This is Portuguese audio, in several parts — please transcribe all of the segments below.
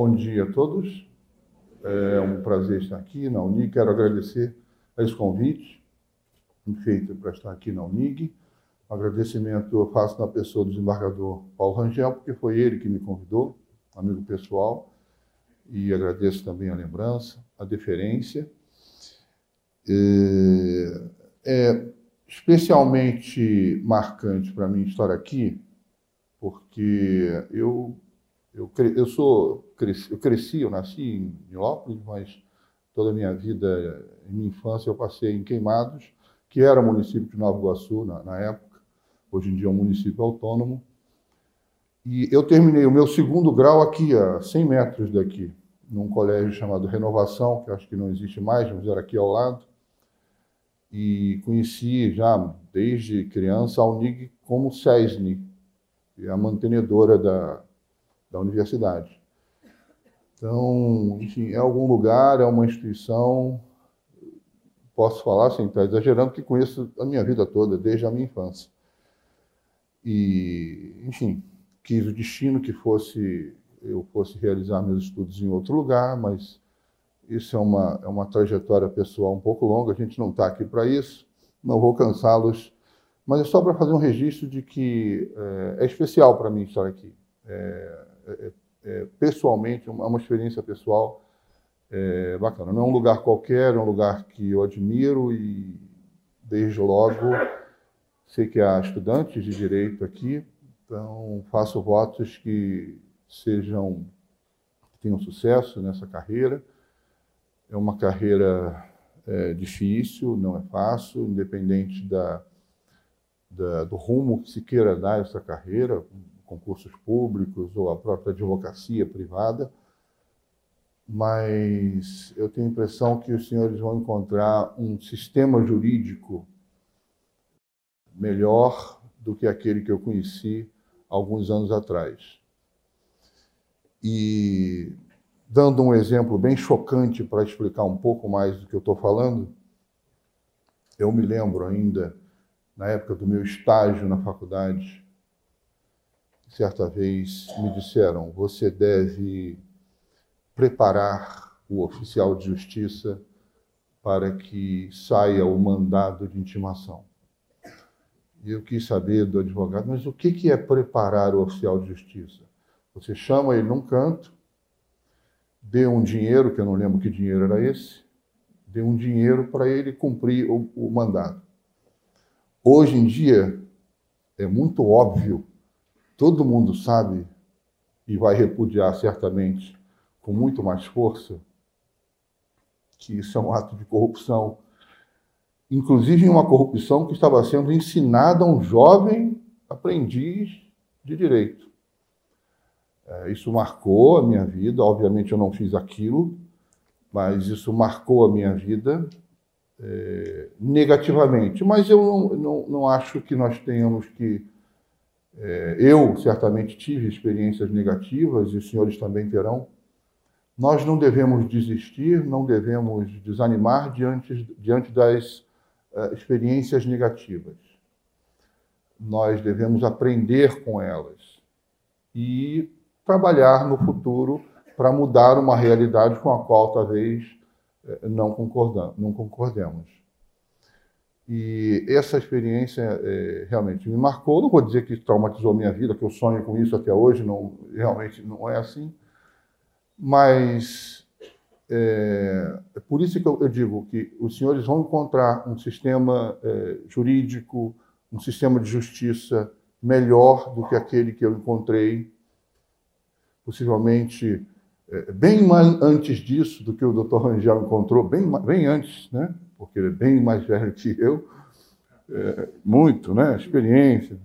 Bom dia a todos. É um prazer estar aqui na Unig. Quero agradecer esse convite feito para estar aqui na Unig. Um agradecimento eu faço na pessoa do desembargador Paulo Rangel, porque foi ele que me convidou, amigo pessoal, e agradeço também a lembrança, a deferência. É, é especialmente marcante para mim estar aqui, porque eu eu, eu sou cresci, eu cresci, eu nasci em Nilópolis, mas toda a minha vida, minha infância, eu passei em Queimados, que era município de Nova Iguaçu na, na época. Hoje em dia é um município autônomo. E eu terminei o meu segundo grau aqui, a 100 metros daqui, num colégio chamado Renovação, que acho que não existe mais, mas era aqui ao lado. E conheci já desde criança a Unig como SESNI, é a mantenedora da, da universidade. Então, enfim, é algum lugar, é uma instituição, posso falar sem estar exagerando, que conheço a minha vida toda, desde a minha infância. E, enfim, quis o destino que fosse eu fosse realizar meus estudos em outro lugar, mas isso é uma, é uma trajetória pessoal um pouco longa, a gente não está aqui para isso, não vou cansá-los, mas é só para fazer um registro de que é, é especial para mim estar aqui. É, é, é, pessoalmente, é uma experiência pessoal é, bacana. Não é um lugar qualquer, é um lugar que eu admiro e, desde logo, sei que há estudantes de direito aqui, então faço votos que sejam, que tenham sucesso nessa carreira. É uma carreira é, difícil, não é fácil, independente da, da, do rumo que se queira dar essa carreira, concursos públicos ou a própria advocacia privada, mas eu tenho a impressão que os senhores vão encontrar um sistema jurídico melhor do que aquele que eu conheci alguns anos atrás. E dando um exemplo bem chocante para explicar um pouco mais do que eu estou falando, eu me lembro ainda, na época do meu estágio na faculdade, certa vez me disseram: você deve preparar o oficial de justiça para que saia o mandado de intimação. E eu quis saber do advogado, mas o que é preparar o oficial de justiça? Você chama ele num canto, dê um dinheiro, que eu não lembro que dinheiro era esse, dê um dinheiro para ele cumprir o, o mandado. Hoje em dia, é muito óbvio todo mundo sabe e vai repudiar certamente com muito mais força que isso é um ato de corrupção, inclusive uma corrupção que estava sendo ensinada a um jovem aprendiz de direito. É, isso marcou a minha vida, obviamente eu não fiz aquilo, mas isso marcou a minha vida é, negativamente. Mas eu não, não, não acho que nós tenhamos que eu certamente tive experiências negativas e os senhores também terão. Nós não devemos desistir, não devemos desanimar diante, diante das uh, experiências negativas. Nós devemos aprender com elas e trabalhar no futuro para mudar uma realidade com a qual talvez uh, não, não concordemos. E essa experiência é, realmente me marcou. Não vou dizer que traumatizou minha vida, que eu sonho com isso até hoje, não, realmente não é assim. Mas é, é por isso que eu, eu, digo que os senhores vão encontrar um sistema é, jurídico, um sistema de justiça melhor do que aquele que eu encontrei, possivelmente é, bem antes disso do que o Dr. Rangel encontrou, bem, bem antes, né? Porque ele é bem mais velho que eu, é, muito, né? Experiência.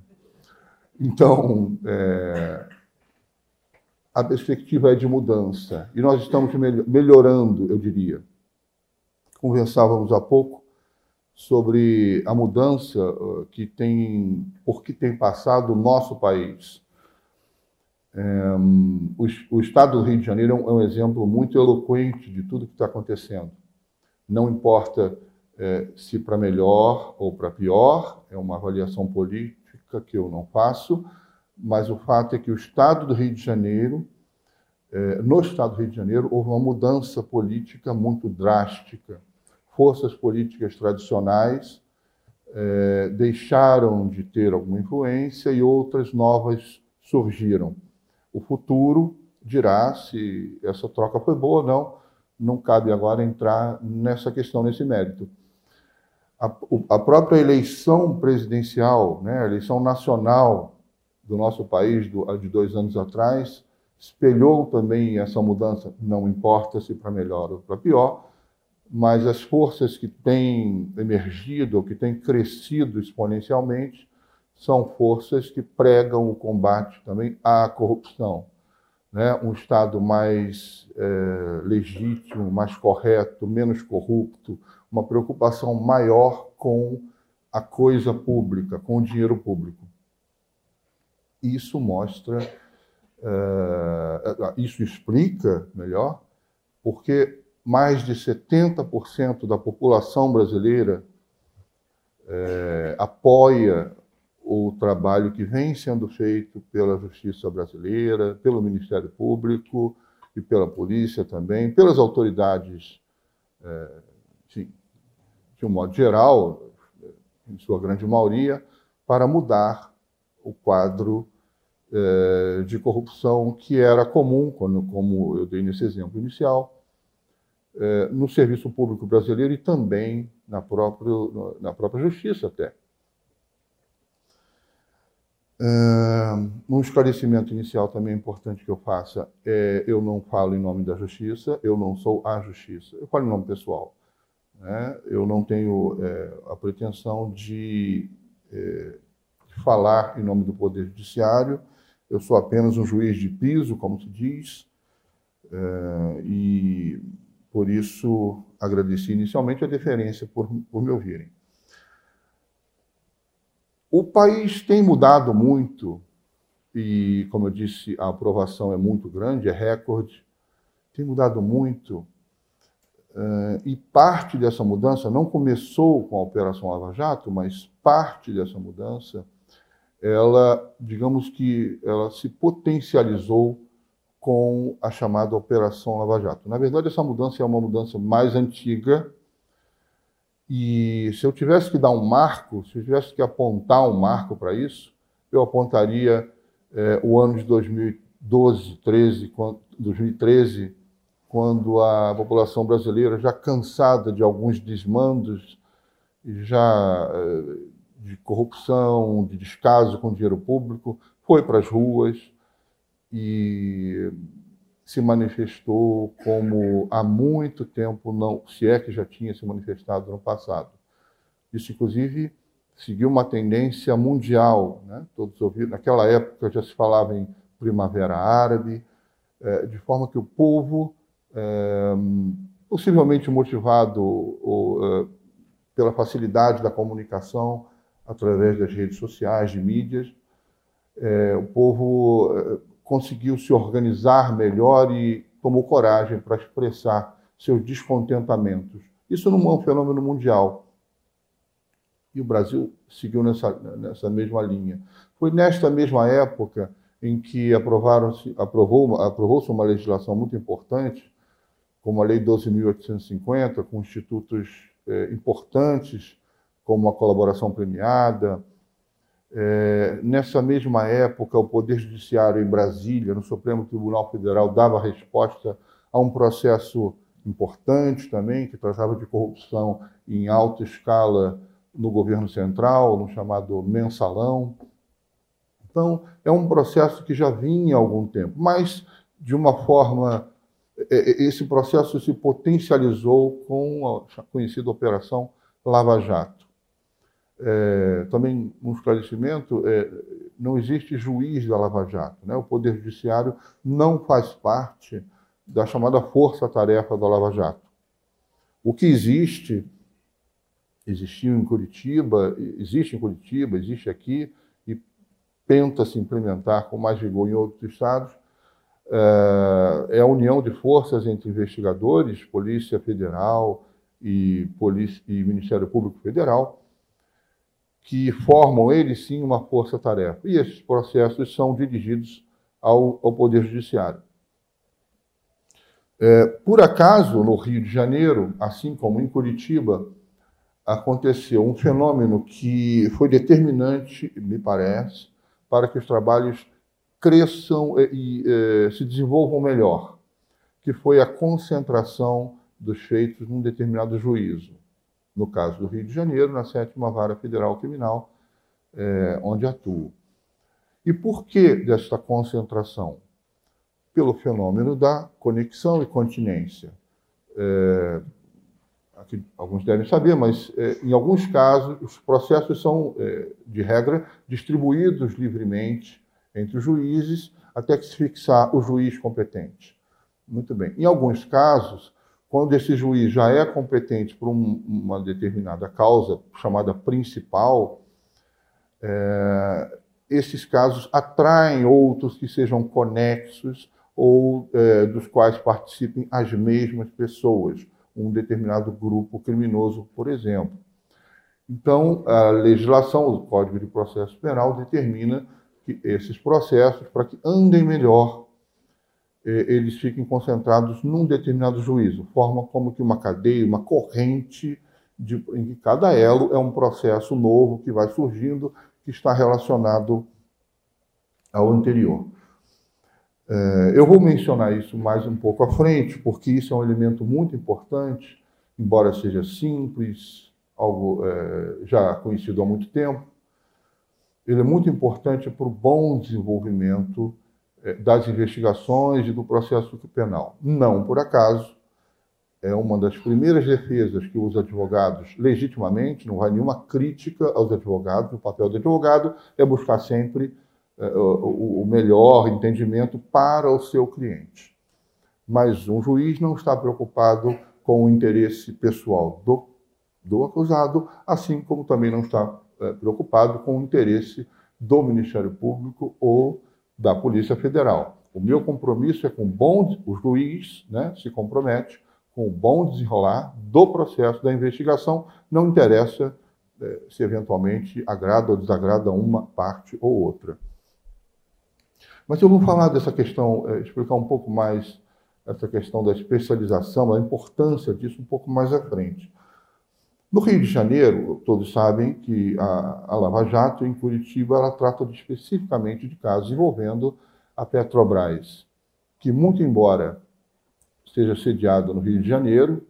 Então, é, a perspectiva é de mudança e nós estamos melhorando, eu diria. Conversávamos há pouco sobre a mudança que tem, por que tem passado o nosso país. É, o, o, estado do Rio de Janeiro é um, é um exemplo muito eloquente de tudo que está acontecendo. Não importa é, se para melhor ou para pior, é uma avaliação política que eu não faço, mas o fato é que o Estado do Rio de Janeiro é, no Estado do Rio de Janeiro, houve uma mudança política muito drástica. Forças políticas tradicionais é, deixaram de ter alguma influência e outras novas surgiram. O futuro dirá se essa troca foi boa ou não, não cabe agora entrar nessa questão, nesse mérito. A, a própria eleição presidencial, né, a eleição nacional do nosso país do, de dois anos atrás, espelhou também essa mudança, não importa se para melhor ou para pior, mas as forças que têm emergido, que têm crescido exponencialmente, são forças que pregam o combate também à corrupção. Né? Um Estado mais é, legítimo, mais correto, menos corrupto, uma preocupação maior com a coisa pública, com o dinheiro público. Isso mostra, é, isso explica melhor, porque mais de 70% da população brasileira é, apoia o trabalho que vem sendo feito pela Justiça Brasileira, pelo Ministério Público e pela Polícia também, pelas autoridades, é, de, de um modo geral, em sua grande maioria, para mudar o quadro é, de corrupção que era comum, como eu dei nesse exemplo inicial, é, no serviço público brasileiro e também na própria, na própria justiça até. Um esclarecimento inicial também importante que eu faça é eu não falo em nome da justiça, eu não sou a justiça, eu falo em nome pessoal. Né? Eu não tenho é, a pretensão de, é, falar em nome do Poder Judiciário, eu sou apenas um juiz de piso, como se diz, é, e por isso agradeci inicialmente a deferência por, por me ouvirem. O país tem mudado muito, e, como eu disse, a aprovação é muito grande, é recorde, tem mudado muito, uh, e parte dessa mudança não começou com a Operação Lava Jato, mas parte dessa mudança, ela, digamos que, ela se potencializou com a chamada Operação Lava Jato. Na verdade, essa mudança é uma mudança mais antiga, e se eu tivesse que dar um marco, se eu tivesse que apontar um marco para isso, eu apontaria é, o ano de 2012, 13, quando, 2013, quando a população brasileira, já cansada de alguns desmandos, já é, de corrupção, de descaso com o dinheiro público, foi para as ruas e se manifestou como há muito tempo não, se é que já tinha se manifestado no passado. Isso, inclusive, seguiu uma tendência mundial. Né? Todos ouviram, naquela época já se falava em primavera árabe, é, de forma que o povo, é, possivelmente motivado é, pela facilidade da comunicação através das redes sociais, de mídias, o povo conseguiu se organizar melhor e tomou coragem para expressar seus descontentamentos. Isso não é um fenômeno mundial. E o Brasil seguiu nessa, nessa mesma linha. Foi nesta mesma época em que aprovaram-se, aprovou, aprovou-se uma legislação muito importante, como a Lei 12.850, com institutos eh, importantes, como a colaboração premiada, é, nessa mesma época, o Poder Judiciário em Brasília, no Supremo Tribunal Federal, dava resposta a um processo importante também, que tratava de corrupção em alta escala no governo central, no chamado mensalão. Então, é um processo que já vinha há algum tempo, mas de uma forma. É, é, esse processo se potencializou com a conhecida Operação Lava Jato. É, também um esclarecimento, é, não existe juiz da Lava Jato. Né? O Poder Judiciário não faz parte da chamada força-tarefa da Lava Jato. O que existe, existiu em Curitiba, existe em Curitiba, existe aqui, e tenta se implementar com mais vigor em outros estados, é, é a união de forças entre investigadores, Polícia Federal e, Polícia, e Ministério Público Federal, que formam, eles sim, uma força-tarefa. E esses processos são dirigidos ao, ao Poder Judiciário. É, por acaso, no Rio de Janeiro, assim como em Curitiba, aconteceu um fenômeno que foi determinante, me parece, para que os trabalhos cresçam e, e se desenvolvam melhor, que foi a concentração dos feitos num determinado juízo. No caso do Rio de Janeiro, na sétima vara federal criminal, é, onde atuo. E por que desta concentração? Pelo fenômeno da conexão e continência. É, aqui, alguns devem saber, mas é, em alguns casos os processos são, é, de regra, distribuídos livremente entre os juízes até que se fixar o juiz competente. Muito bem. Em alguns casos, quando esse juiz já é competente por um, uma determinada causa chamada principal, é, esses casos atraem outros que sejam conexos ou é, dos quais participem as mesmas pessoas, um determinado grupo criminoso, por exemplo. Então, a legislação, o Código de Processo Penal, determina que esses processos, para que andem melhor, eles fiquem concentrados num determinado juízo, forma como que uma cadeia, uma corrente, de, em que cada elo é um processo novo que vai surgindo que está relacionado ao anterior. É, eu vou mencionar isso mais um pouco à frente, porque isso é um elemento muito importante, embora seja simples, algo é, já conhecido há muito tempo. Ele é muito importante para o bom desenvolvimento das investigações e do processo penal. Não por acaso, é uma das primeiras defesas que os advogados, legitimamente, não vai nenhuma crítica aos advogados, o papel do advogado é buscar sempre é, o melhor entendimento para o seu cliente. Mas um juiz não está preocupado com o interesse pessoal do, do acusado, assim como também não está é, preocupado com o interesse do Ministério Público ou da Polícia Federal. O meu compromisso é com bom, o juiz né, se compromete com o bom desenrolar do processo da investigação, não interessa é, se eventualmente agrada ou desagrada uma parte ou outra. Mas eu vou falar dessa questão, é, explicar um pouco mais essa questão da especialização, a importância disso um pouco mais à frente. No Rio de Janeiro, todos sabem que a, a Lava Jato, em Curitiba, ela trata de, especificamente de casos envolvendo a Petrobras, que, muito embora esteja sediado no Rio de Janeiro,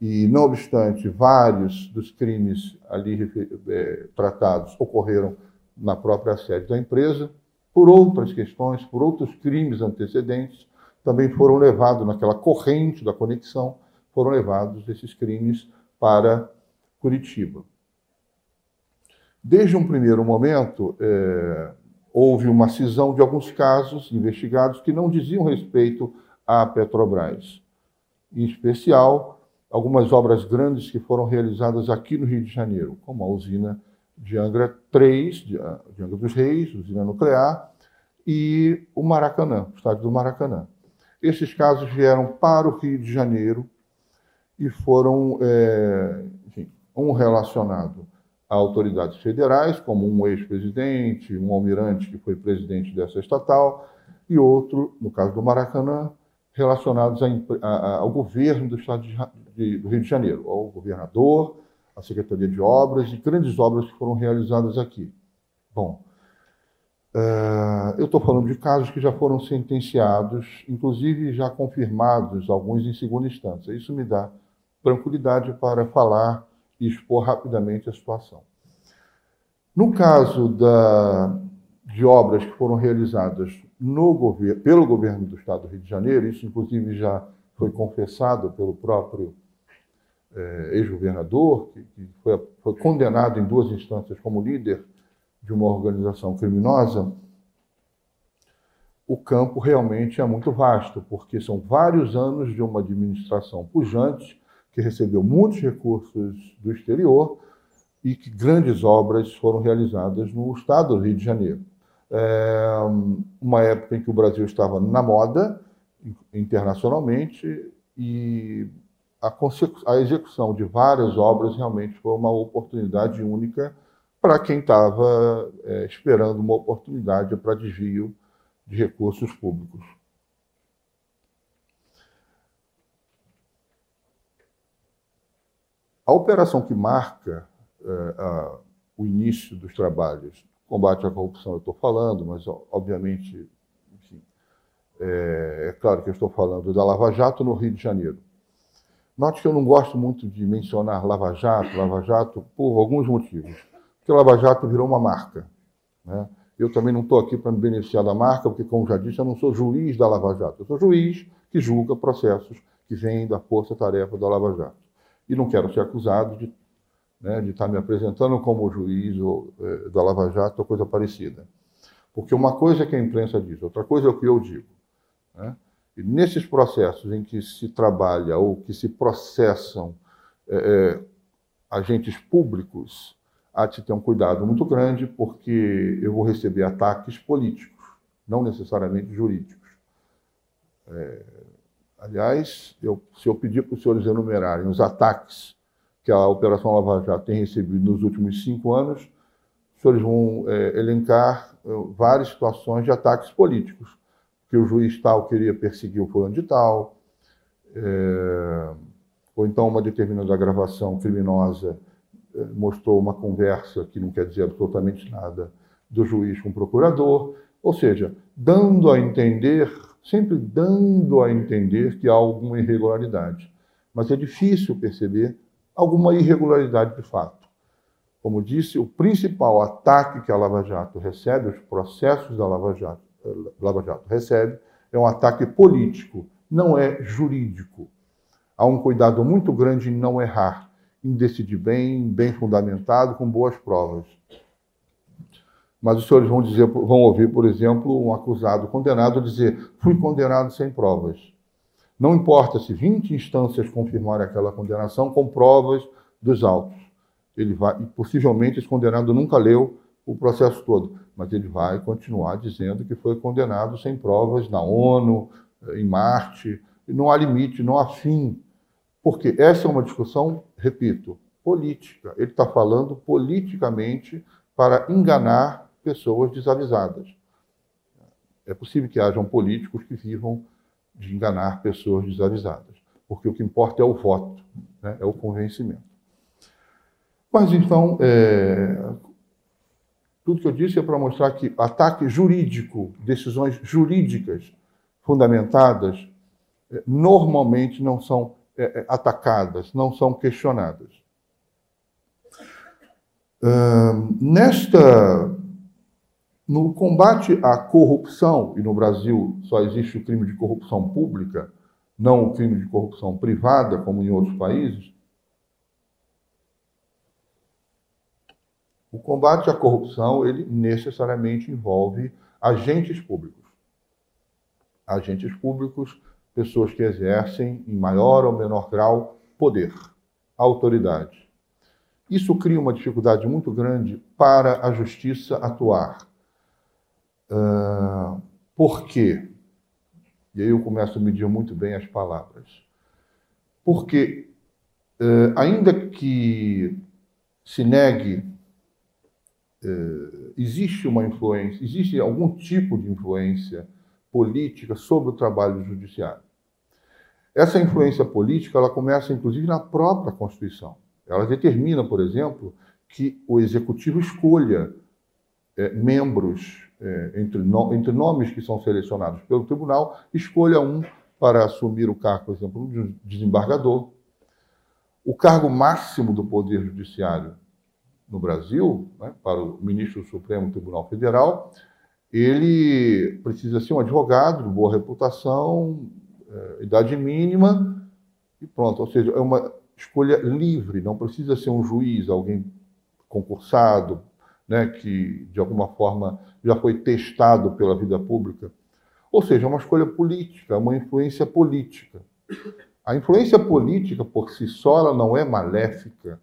e, não obstante, vários dos crimes ali é, tratados ocorreram na própria sede da empresa, por outras questões, por outros crimes antecedentes, também foram levados naquela corrente da conexão, foram levados esses crimes para Curitiba. Desde um primeiro momento, é, houve uma cisão de alguns casos investigados que não diziam respeito à Petrobras. Em especial, algumas obras grandes que foram realizadas aqui no Rio de Janeiro, como a usina de Angra 3, de Angra dos Reis, usina nuclear, e o Maracanã, o estádio do Maracanã. Esses casos vieram para o Rio de Janeiro e foram, é, um relacionado a autoridades federais, como um ex-presidente, um almirante que foi presidente dessa estatal, e outro, no caso do Maracanã, relacionados a, a, ao governo do Estado de, de, do Rio de Janeiro, ao governador, à Secretaria de Obras e grandes obras que foram realizadas aqui. Bom, uh, eu estou falando de casos que já foram sentenciados, inclusive já confirmados, alguns em segunda instância. Isso me dá tranquilidade para falar e expor rapidamente a situação. No caso da, de obras que foram realizadas pelo governo do Estado do Rio de Janeiro, isso inclusive já foi confessado pelo próprio é, ex-governador, que, que foi, foi, condenado em duas instâncias como líder de uma organização criminosa, o campo realmente é muito vasto, porque são vários anos de uma administração pujante, que recebeu muitos recursos do exterior e que grandes obras foram realizadas no estado do Rio de Janeiro é, uma época em que o Brasil estava na moda internacionalmente e a, a execução de várias obras realmente foi uma oportunidade única para quem estava é, esperando uma oportunidade para desvio de recursos públicos. A operação que marca é, o início dos trabalhos, combate à corrupção, eu estou falando, mas obviamente, enfim, é, é claro que eu estou falando da Lava Jato no Rio de Janeiro. Note que eu não gosto muito de mencionar Lava Jato, Lava Jato, por alguns motivos. Porque Lava Jato virou uma marca. Né? Eu também não estou aqui para me beneficiar da marca, porque, como já disse, eu não sou juiz da Lava Jato. Eu sou juiz que julga processos que vêm da força-tarefa da Lava Jato. E não quero ser acusado de, né, de estar me apresentando como juiz ou, eh, da Lava Jato ou coisa parecida. Porque uma coisa é que a imprensa diz, outra coisa é o que eu digo. Né? E nesses processos em que se trabalha ou que se processam eh, agentes públicos, há de ter um cuidado muito grande, porque eu vou receber ataques políticos, não necessariamente jurídicos. É, aliás, eu, se eu pedir para os senhores enumerarem os ataques que a Operação Lava Jato tem recebido nos últimos cinco anos, os senhores vão é, elencar é, várias situações de ataques políticos, que o juiz tal queria perseguir o fulano de tal, é, ou então uma determinada gravação criminosa mostrou uma conversa, que não quer dizer absolutamente nada, do juiz com o procurador, ou seja, dando a entender, sempre dando a entender que há alguma irregularidade. Mas é difícil perceber alguma irregularidade de fato. Como disse, o principal ataque que a Lava Jato recebe, os processos da Lava Jato, eh, Lava Jato recebe, é um ataque político, não é jurídico. Há um cuidado muito grande em não errar em decidir bem, bem fundamentado, com boas provas. Mas os senhores vão dizer, vão ouvir, por exemplo, um acusado condenado dizer: fui condenado sem provas. Não importa se 20 instâncias confirmarem aquela condenação com provas dos autos. Ele vai, e possivelmente esse condenado nunca leu o processo todo, mas ele vai continuar dizendo que foi condenado sem provas na ONU, em Marte, não há limite, não há fim porque essa é uma discussão, repito, política. Ele está falando politicamente para enganar pessoas desavisadas. É possível que hajam políticos que vivam de enganar pessoas desavisadas, porque o que importa é o voto, né? é o convencimento. Mas então, é... tudo que eu disse é para mostrar que ataque jurídico, decisões jurídicas fundamentadas, é, normalmente não são é, é, atacadas, não são questionadas. Uh, nesta, no combate à corrupção, e no Brasil só existe o crime de corrupção pública, não o crime de corrupção privada, como em outros países, o combate à corrupção ele necessariamente envolve agentes públicos. Agentes públicos pessoas que exercem, em maior ou menor grau, poder, autoridade. Isso cria uma dificuldade muito grande para a justiça atuar. Uh, por quê? E aí eu começo a medir muito bem as palavras. Porque, uh, ainda que se negue, uh, existe uma influência, existe algum tipo de influência política sobre o trabalho judiciário. Essa influência política ela começa, inclusive, na própria Constituição. Ela determina, por exemplo, que o executivo escolha é, membros é, entre, no, entre nomes que são selecionados pelo tribunal, escolha um para assumir o cargo, por exemplo, de desembargador. O cargo máximo do Poder Judiciário no Brasil, né, para o ministro do Supremo Tribunal Federal, ele precisa ser um advogado de boa reputação, é, idade mínima e pronto. Ou seja, é uma escolha livre, não precisa ser um juiz, alguém concursado, né, que de alguma forma já foi testado pela vida pública. Ou seja, é uma escolha política, uma influência política. A influência política por si só ela não é maléfica,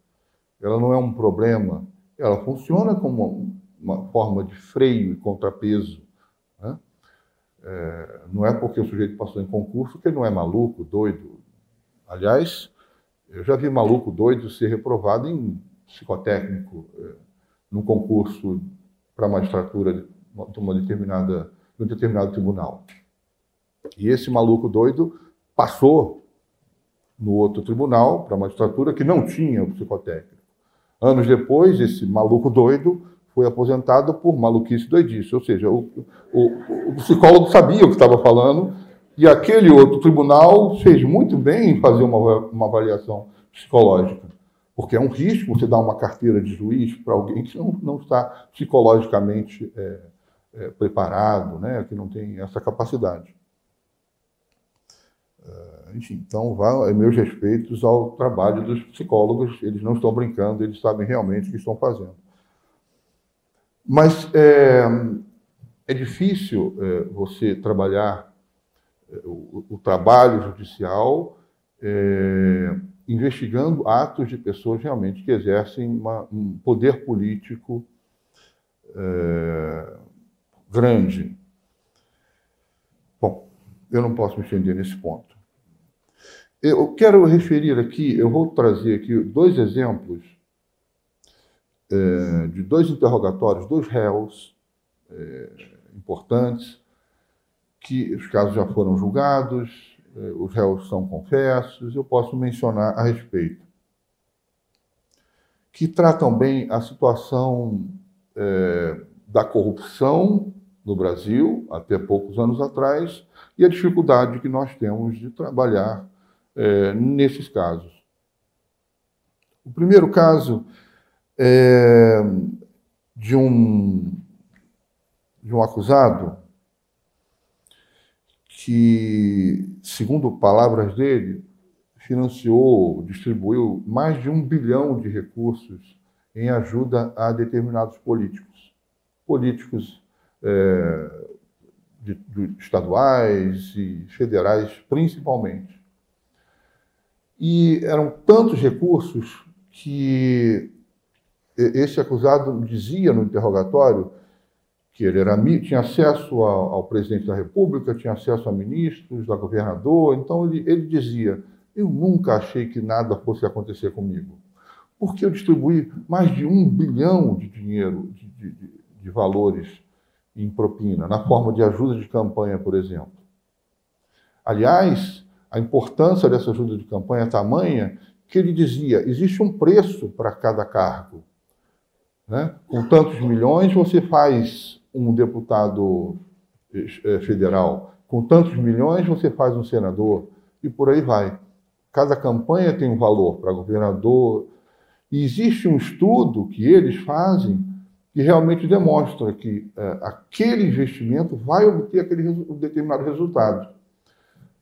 ela não é um problema, ela funciona como uma forma de freio e contrapeso. Né? É, não é porque o sujeito passou em concurso que ele não é maluco, doido. Aliás, eu já vi maluco doido ser reprovado em psicotécnico, é, num concurso para magistratura de uma determinada, de um determinado tribunal. E esse maluco doido passou no outro tribunal, para a magistratura, que não tinha o psicotécnico. Anos depois, esse maluco doido foi aposentado por maluquice doidice, ou seja, o, o, o psicólogo sabia o que estava falando e aquele outro tribunal fez muito bem em fazer uma, uma avaliação psicológica, porque é um risco você dar uma carteira de juiz para alguém que não, não está psicologicamente é, é, preparado, né, que não tem essa capacidade. Uh, enfim, então, vá, meus respeitos ao trabalho dos psicólogos, eles não estão brincando, eles sabem realmente o que estão fazendo. Mas é, é difícil é, você trabalhar é, o, o, trabalho judicial é, investigando atos de pessoas realmente que exercem uma, um poder político é, grande. Bom, eu não posso me estender nesse ponto. Eu quero referir aqui, eu vou trazer aqui dois exemplos é, de dois interrogatórios, dois réus é, importantes, que os casos já foram julgados, os réus são confessos, eu posso mencionar a respeito. Que tratam bem a situação é, da corrupção no Brasil, até poucos anos atrás, e a dificuldade que nós temos de trabalhar é, nesses casos. O primeiro caso é, de, um, de um acusado que, segundo palavras dele, financiou, distribuiu mais de um bilhão de recursos em ajuda a determinados políticos. Políticos é, de, de estaduais e federais, principalmente. E eram tantos recursos que esse acusado dizia no interrogatório que ele era, tinha acesso ao, ao, presidente da República, tinha acesso a ministros, a governador, então ele, ele dizia: Eu nunca achei que nada fosse acontecer comigo, porque eu distribuí mais de um bilhão de dinheiro, de, de, de valores em propina, na forma de ajuda de campanha, por exemplo. Aliás, a importância dessa ajuda de campanha é tamanha que ele dizia: existe um preço para cada cargo. Né? Com tantos milhões, você faz um deputado eh, federal. Com tantos milhões, você faz um senador. E por aí vai. Cada campanha tem um valor para governador. E existe um estudo que eles fazem que realmente demonstra que é, aquele investimento vai obter aquele determinado resultado.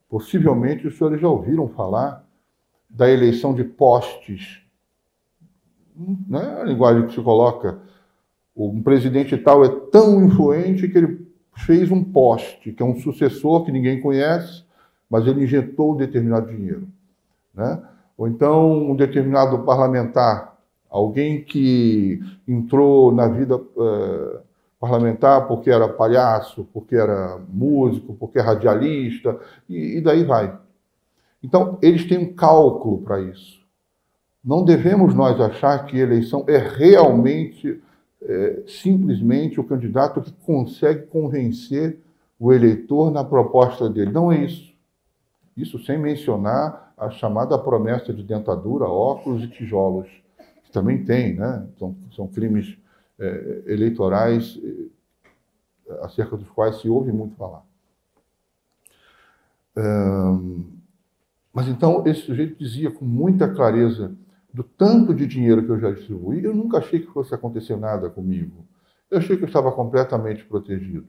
Possivelmente os senhores já ouviram falar da eleição de postes né, a linguagem que se coloca, um presidente tal é tão influente que ele fez um poste, que é um sucessor que ninguém conhece, mas ele injetou determinado dinheiro. Né? Ou então um determinado parlamentar, alguém que entrou na vida uh, parlamentar porque era palhaço, porque era músico, porque é radialista, e, e daí vai. Então, eles têm um cálculo para isso. Não devemos nós achar que eleição é realmente, é, simplesmente o candidato que consegue convencer o eleitor na proposta dele. Não é isso. Isso sem mencionar a chamada promessa de dentadura, óculos e tijolos, que também tem, né? São, são crimes é, eleitorais é, acerca dos quais se ouve muito falar. mas então esse sujeito dizia com muita clareza do tanto de dinheiro que eu já distribuí, eu nunca achei que fosse acontecer nada comigo. Eu achei que eu estava completamente protegido.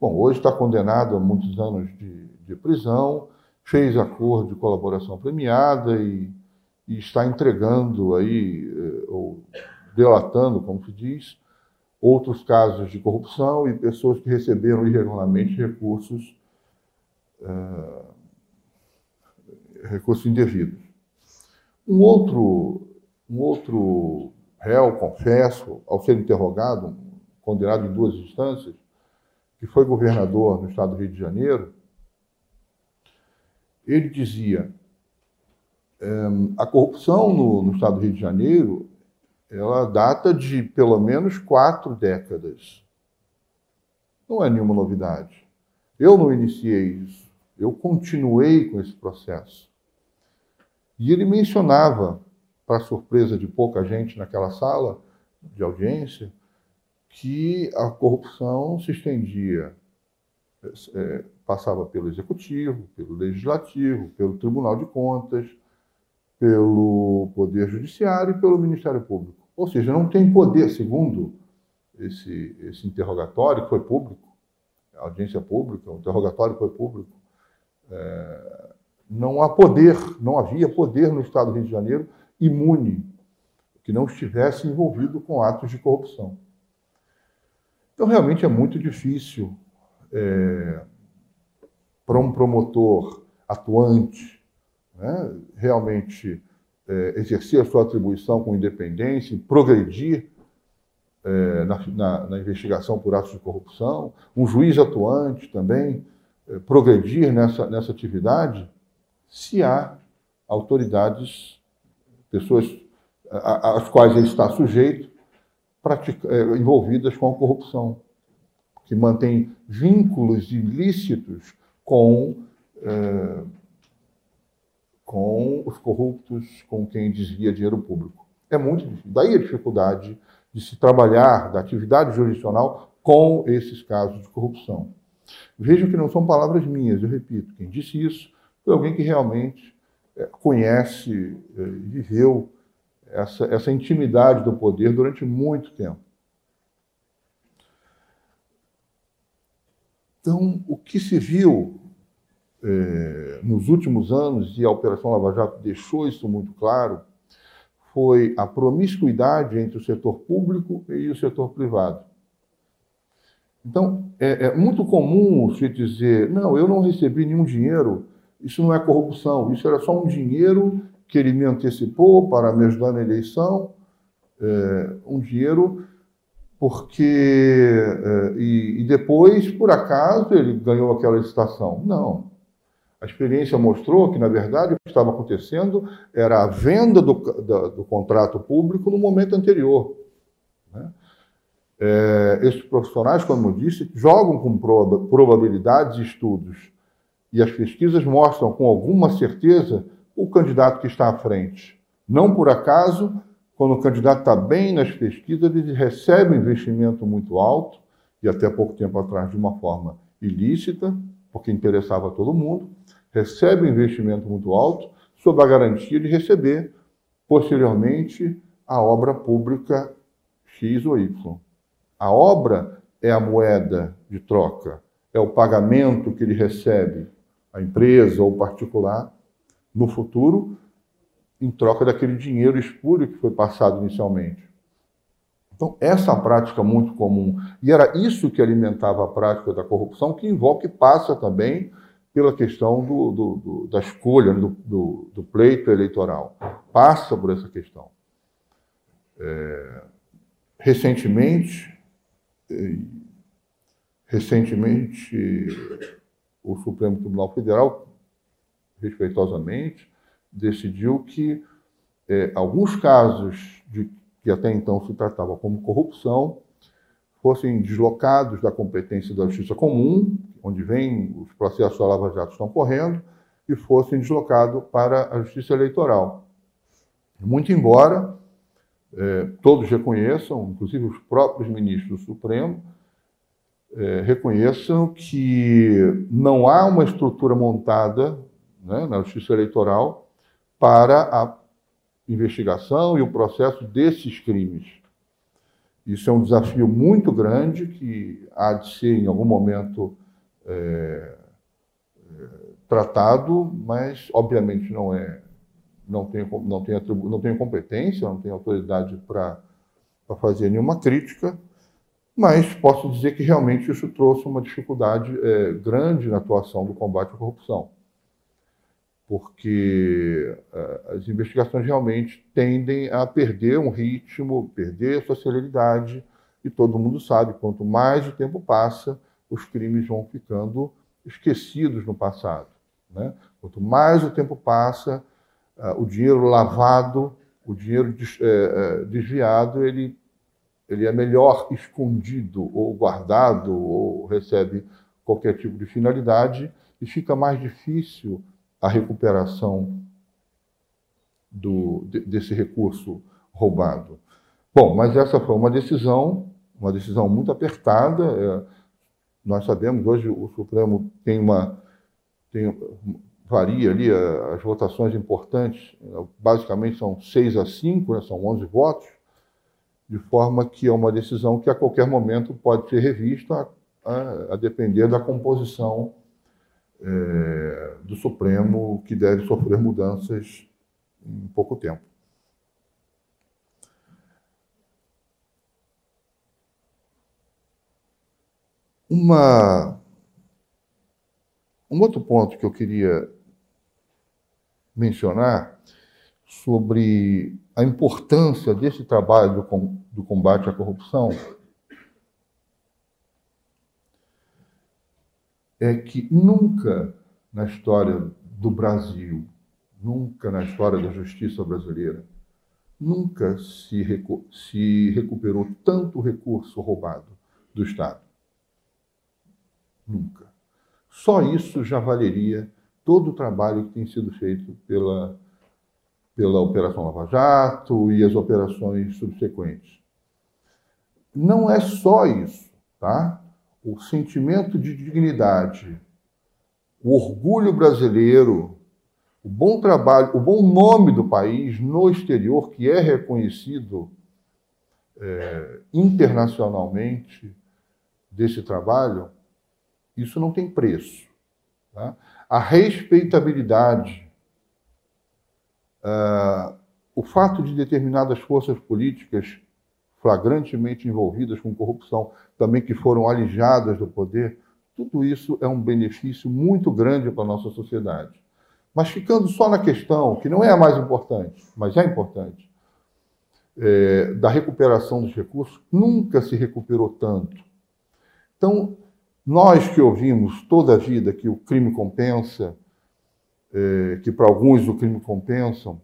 Bom, hoje está condenado a muitos anos de, de prisão, fez acordo de colaboração premiada e, e está entregando aí, eh, ou delatando, como se diz, outros casos de corrupção e pessoas que receberam irregularmente recursos, uh, recursos indevidos. Um outro, um outro réu, confesso, ao ser interrogado, condenado em duas instâncias, que foi governador no estado do Rio de Janeiro, ele dizia: ehm, a corrupção no, no estado do Rio de Janeiro ela data de pelo menos quatro décadas. Não é nenhuma novidade. Eu não iniciei isso. Eu continuei com esse processo. E ele mencionava, para surpresa de pouca gente naquela sala de audiência, que a corrupção se estendia, é, passava pelo executivo, pelo legislativo, pelo Tribunal de Contas, pelo Poder Judiciário e pelo Ministério Público. Ou seja, não tem poder, segundo esse, esse interrogatório, que foi público, a audiência pública, o interrogatório foi público, é, não há poder, não havia poder no Estado do Rio de Janeiro imune que não estivesse envolvido com atos de corrupção. Então, realmente é muito difícil é, para um promotor atuante né, realmente é, exercer a sua atribuição com independência progredir é, na, na, na, investigação por atos de corrupção, um juiz atuante também é, progredir nessa, nessa atividade, se há autoridades, pessoas às quais ele está sujeito, é, envolvidas com a corrupção, que mantém vínculos ilícitos com, é, com os corruptos, com quem desvia dinheiro público. É muito difícil. Daí a dificuldade de se trabalhar da atividade jurisdicional com esses casos de corrupção. Vejam que não são palavras minhas, eu repito, quem disse isso foi alguém que realmente é, conhece é, viveu essa, essa intimidade do poder durante muito tempo. Então, o que se viu é, nos últimos anos, e a Operação Lava Jato deixou isso muito claro, foi a promiscuidade entre o setor público e o setor privado. Então, é, é muito comum se dizer: não, eu não recebi nenhum dinheiro, isso não é corrupção, isso era só um dinheiro que ele me antecipou para me ajudar na eleição, é, um dinheiro porque. É, e, e, depois, por acaso, ele ganhou aquela licitação. Não. A experiência mostrou que, na verdade, o que estava acontecendo era a venda do, do, do contrato público no momento anterior. Né? É, esses profissionais, como eu disse, jogam com probabilidades e estudos. E as pesquisas mostram com alguma certeza o candidato que está à frente. Não por acaso, quando o candidato está bem nas pesquisas, ele recebe um investimento muito alto, e até pouco tempo atrás de uma forma ilícita, porque interessava a todo mundo, recebe um investimento muito alto, sob a garantia de receber, posteriormente, a obra pública X ou Y. A obra é a moeda de troca, é o pagamento que ele recebe, a empresa ou o particular, no futuro, em troca daquele dinheiro espúrio que foi passado inicialmente. Então, essa prática muito comum, e era isso que alimentava a prática da corrupção, que envolve, que passa também pela questão do, do, do, da escolha, do, pleito eleitoral. Passa por essa questão. É, recentemente, recentemente, o Supremo Tribunal Federal respeitosamente, decidiu que é, alguns casos de, que até então se tratava como corrupção fossem deslocados da competência da justiça comum, onde vem os processos da Lava Jato estão correndo, e fossem deslocados para a justiça eleitoral. Muito embora é, todos reconheçam, inclusive os próprios ministros do Supremo, é, reconheçam que não há uma estrutura montada né, na Justiça Eleitoral para a investigação e o processo desses crimes. Isso é um desafio muito grande que há de ser, em algum momento, é, é, tratado, mas, obviamente, não é não tem, não tem, não tem competência, não tem autoridade para fazer nenhuma crítica, mas posso dizer que realmente isso trouxe uma dificuldade é, grande na atuação do combate à corrupção porque uh, as investigações realmente tendem a perder um ritmo, perder a sua celeridade, e todo mundo sabe, quanto mais o tempo passa, os crimes vão ficando esquecidos no passado. Né? Quanto mais o tempo passa, o dinheiro lavado, o dinheiro des, uh, desviado, ele, ele é melhor escondido ou guardado ou recebe qualquer tipo de finalidade e fica mais difícil a recuperação do, desse recurso roubado. Bom, mas essa foi uma decisão, uma decisão muito apertada. É, nós sabemos hoje o Supremo tem uma tem, varia ali as votações importantes, basicamente são seis a cinco, né, são 11 votos, de forma que é uma decisão que a qualquer momento pode ser revista a, a depender da composição é, do Supremo, que deve sofrer mudanças em pouco tempo. Uma, um outro ponto que eu queria mencionar sobre a importância desse trabalho do, do combate à corrupção é que nunca na história do Brasil, nunca na história da justiça brasileira, nunca se, recu se recuperou tanto recurso roubado do Estado. Nunca. Só isso já valeria todo o trabalho que tem sido feito pela, pela Operação Lava Jato e as operações subsequentes. Não é só isso, tá? o sentimento de dignidade, o orgulho brasileiro, o bom trabalho, o bom nome do país no exterior, que é reconhecido é, internacionalmente desse trabalho, isso não tem preço. Tá? A respeitabilidade, uh, o fato de determinadas forças políticas flagrantemente envolvidas com corrupção, também que foram alijadas do poder, tudo isso é um benefício muito grande para a nossa sociedade. Mas ficando só na questão, que não é a mais importante, mas é importante, é, da recuperação dos recursos, nunca se recuperou tanto. Então, nós que ouvimos toda a vida que o crime compensa, é, que para alguns o crime compensa,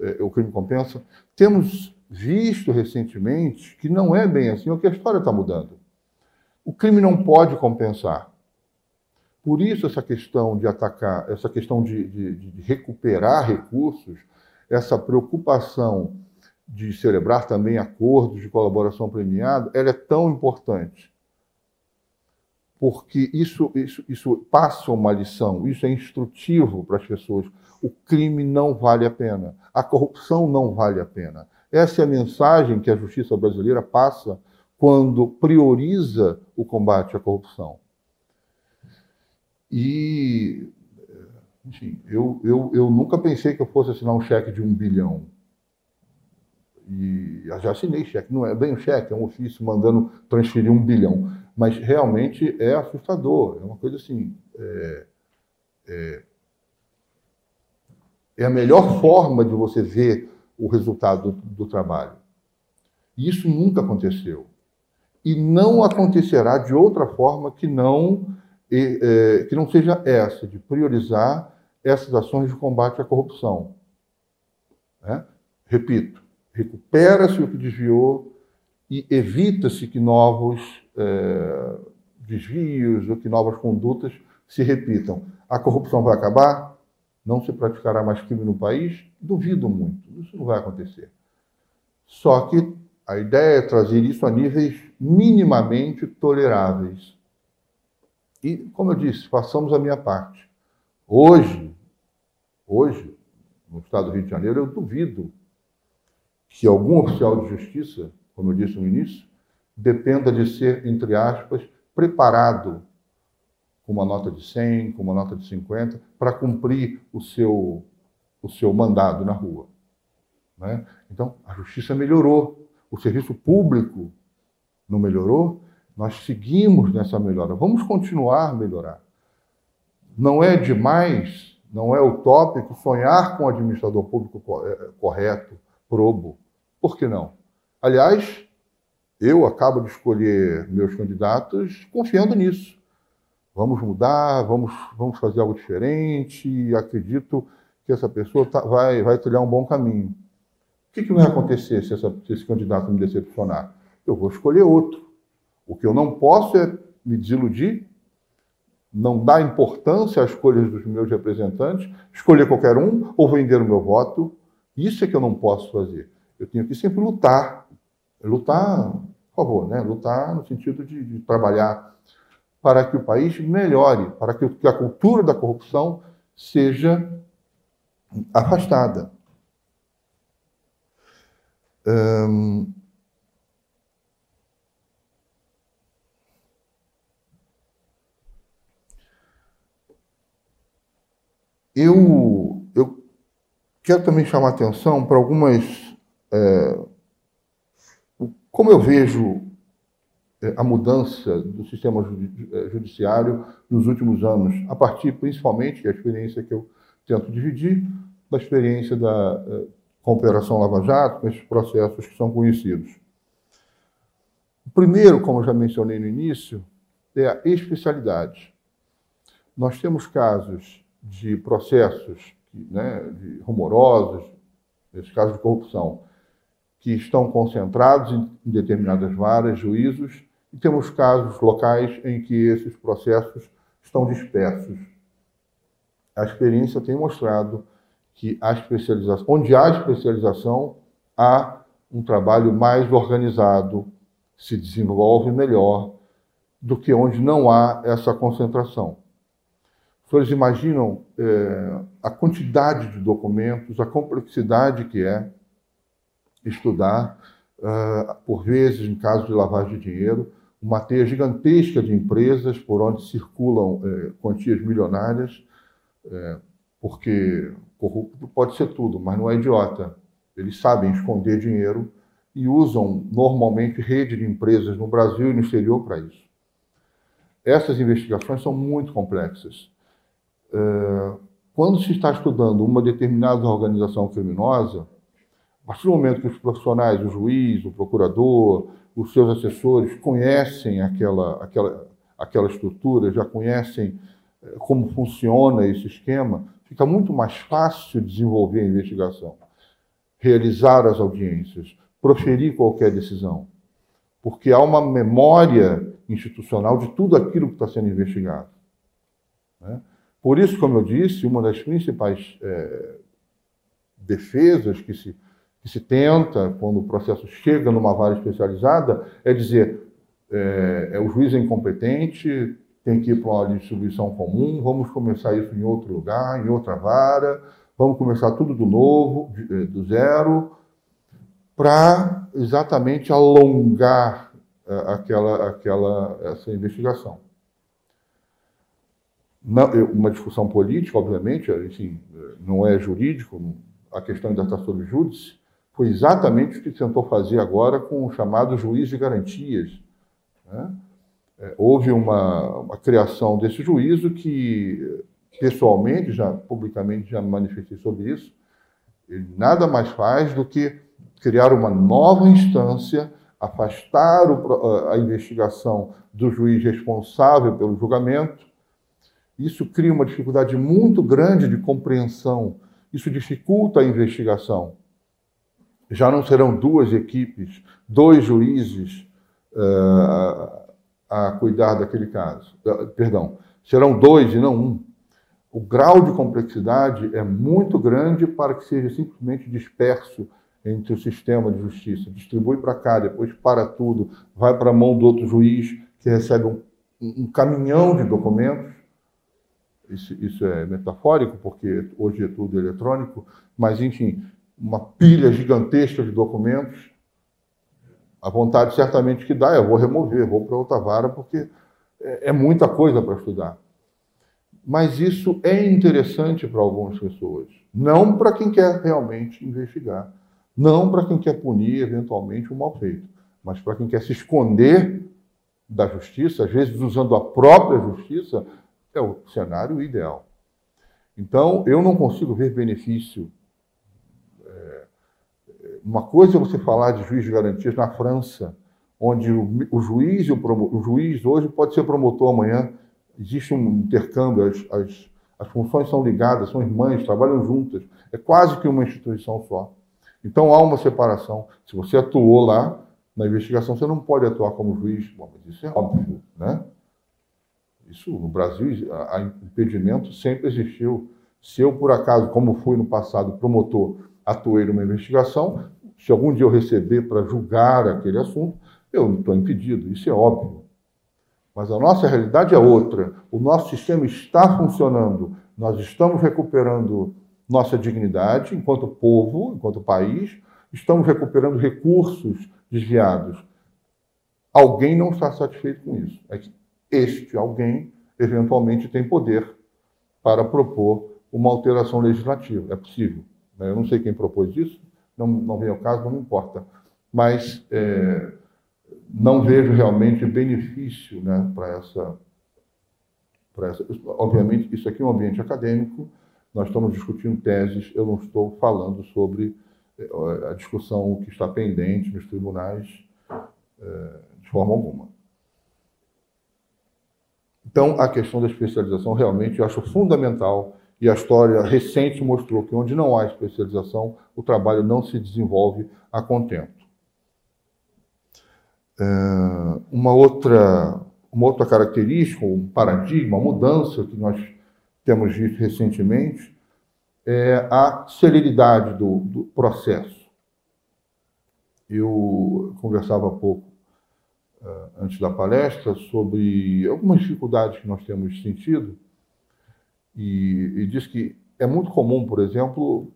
é, o crime compensa, temos visto recentemente que não é bem assim, ou que a história está mudando. O crime não pode compensar. Por isso, essa questão de atacar, essa questão de, de, de recuperar recursos, essa preocupação de celebrar também acordos de colaboração premiada, ela é tão importante. Porque isso, isso, isso passa uma lição, isso é instrutivo para as pessoas. O crime não vale a pena, a corrupção não vale a pena. Essa é a mensagem que a justiça brasileira passa quando prioriza o combate à corrupção. E, enfim, eu, eu, eu nunca pensei que eu fosse assinar um cheque de um bilhão. E já assinei cheque, não é bem um cheque, é um ofício mandando transferir um bilhão. Mas realmente é assustador, é uma coisa assim. É, é, é a melhor forma de você ver o resultado do, do trabalho. E isso nunca aconteceu. E não acontecerá de outra forma que não, é, que não seja essa, de priorizar essas ações de combate à corrupção. Né? Repito, recupera-se o que desviou e evita-se que novos é, desvios ou que novas condutas se repitam. A corrupção vai acabar? não se praticará mais crime no país? Duvido muito, isso não vai acontecer. Só que a ideia é trazer isso a níveis minimamente toleráveis. E, como eu disse, façamos a minha parte. Hoje, hoje, no estado do Rio de Janeiro, eu duvido que algum oficial de justiça, como eu disse no início, dependa de ser, entre aspas, preparado com uma nota de 100, com uma nota de 50, para cumprir o seu, o seu mandado na rua. Né? Então, a justiça melhorou, o serviço público não melhorou, nós seguimos nessa melhora. Vamos continuar a melhorar. Não é demais, não é utópico sonhar com um administrador público eh, correto, probo. Por que não? Aliás, eu acabo de escolher meus candidatos confiando nisso vamos mudar, vamos, vamos fazer algo diferente, e acredito que essa pessoa tá, vai, vai trilhar um bom caminho. O que, que vai acontecer se, essa, se esse candidato me decepcionar? Eu vou escolher outro. O que eu não posso é me desiludir, não dar importância às escolhas dos meus representantes, escolher qualquer um ou vender o meu voto Isso é que eu não posso fazer. Eu tenho que sempre lutar. Lutar, por favor, né? lutar no sentido de, de trabalhar para que o país melhore, para que a cultura da corrupção seja afastada. Hum, eu, eu quero também chamar atenção para algumas. É, como eu vejo é, a mudança do sistema é, judiciário nos últimos anos, a partir principalmente, que é a experiência que eu tento dividir, da experiência da com a Operação Lava Jato, com esses processos que são conhecidos. O primeiro, como eu já mencionei no início, é a especialidade. Nós temos casos de processos né, de rumorosos, esses casos de corrupção, que estão concentrados em determinadas varas, juízos, e temos casos locais em que esses processos estão dispersos. A experiência tem mostrado que a especialização, onde há especialização, há um trabalho mais organizado, se desenvolve melhor do que onde não há essa concentração. Senhores imaginam é, a quantidade de documentos, a complexidade que é estudar, uh, por vezes, em caso de lavagem de dinheiro, uma teia gigantesca de empresas por onde circulam é, quantias milionárias, é, porque corrupto pode ser tudo, mas não é idiota. Eles sabem esconder dinheiro e usam normalmente rede de empresas no Brasil e no exterior para isso. Essas investigações são muito complexas. É, quando se está estudando uma determinada organização criminosa, a partir do momento que os profissionais, o juiz, o procurador, os seus assessores conhecem aquela, aquela, aquela estrutura, já conhecem é, como funciona esse esquema, fica muito mais fácil desenvolver a investigação, realizar as audiências, proferir qualquer decisão, porque há uma memória institucional de tudo aquilo que está sendo investigado. Né? Por isso, como eu disse, uma das principais é, defesas que se, que se tenta quando o processo chega numa vara especializada é dizer é, é o juiz é incompetente, tem que ir para uma distribuição comum, vamos começar isso em outro lugar, em outra vara, vamos começar tudo do novo, eh, do zero, para exatamente alongar uh, aquela, aquela, essa investigação. Não, uma discussão política, obviamente, enfim, não é jurídico, a questão ainda está sob júdice, foi exatamente o que tentou fazer agora com o chamado juiz de garantias. Né? é, houve uma, uma, criação desse juízo que, pessoalmente, já publicamente já manifestei sobre isso, ele nada mais faz do que criar uma nova instância, afastar o, a investigação do juiz responsável pelo julgamento. Isso cria uma dificuldade muito grande de compreensão. Isso dificulta a investigação. Já não serão duas equipes, dois juízes. Uh, a cuidar daquele caso. Perdão, serão dois e não um. O grau de complexidade é muito grande para que seja simplesmente disperso entre o sistema de justiça. Distribui para cá, depois para tudo, vai para a mão do outro juiz, que recebe um, um caminhão de documentos. Isso, isso é metafórico, porque hoje é tudo eletrônico, mas, enfim, uma pilha gigantesca de documentos a vontade certamente que dá, eu vou remover, vou para outra vara, porque é, é muita coisa para estudar. Mas isso é interessante para algumas pessoas, não para quem quer realmente investigar, não para quem quer punir eventualmente o mal feito, mas para quem quer se esconder da justiça, às vezes usando a própria justiça, é o cenário ideal. Então, eu não consigo ver benefício uma coisa é você falar de juiz de garantias na França, onde o, o juiz o, o, juiz hoje pode ser promotor amanhã. Existe um intercâmbio, as, as, as funções são ligadas, são irmãs, trabalham juntas. É quase que uma instituição só. Então há uma separação. Se você atuou lá na investigação, você não pode atuar como juiz. Bom, mas isso é óbvio, né? Isso no Brasil, a impedimento sempre existiu. Se eu, por acaso, como fui no passado promotor, atuei numa investigação, se algum dia eu receber para julgar aquele assunto, eu não estou impedido, isso é óbvio. Mas a nossa realidade é outra. O nosso sistema está funcionando, nós estamos recuperando nossa dignidade enquanto povo, enquanto país, estamos recuperando recursos desviados. Alguém não está satisfeito com isso. É este alguém, eventualmente, tem poder para propor uma alteração legislativa. É possível. Né? Eu não sei quem propôs isso, não, não vem ao caso, não importa. Mas é, não vejo realmente benefício né, para essa, essa. Obviamente, isso aqui é um ambiente acadêmico, nós estamos discutindo teses, eu não estou falando sobre é, a discussão que está pendente nos tribunais é, de forma alguma. Então, a questão da especialização realmente eu acho fundamental e a história recente mostrou que onde não há especialização, o trabalho não se desenvolve a contento. É, uma outra, uma outra característica, um paradigma, uma mudança que nós temos visto recentemente é a celeridade do, do processo. Eu conversava há pouco, uh, antes da palestra, sobre algumas dificuldades que nós temos sentido e, e diz que é muito comum, por exemplo,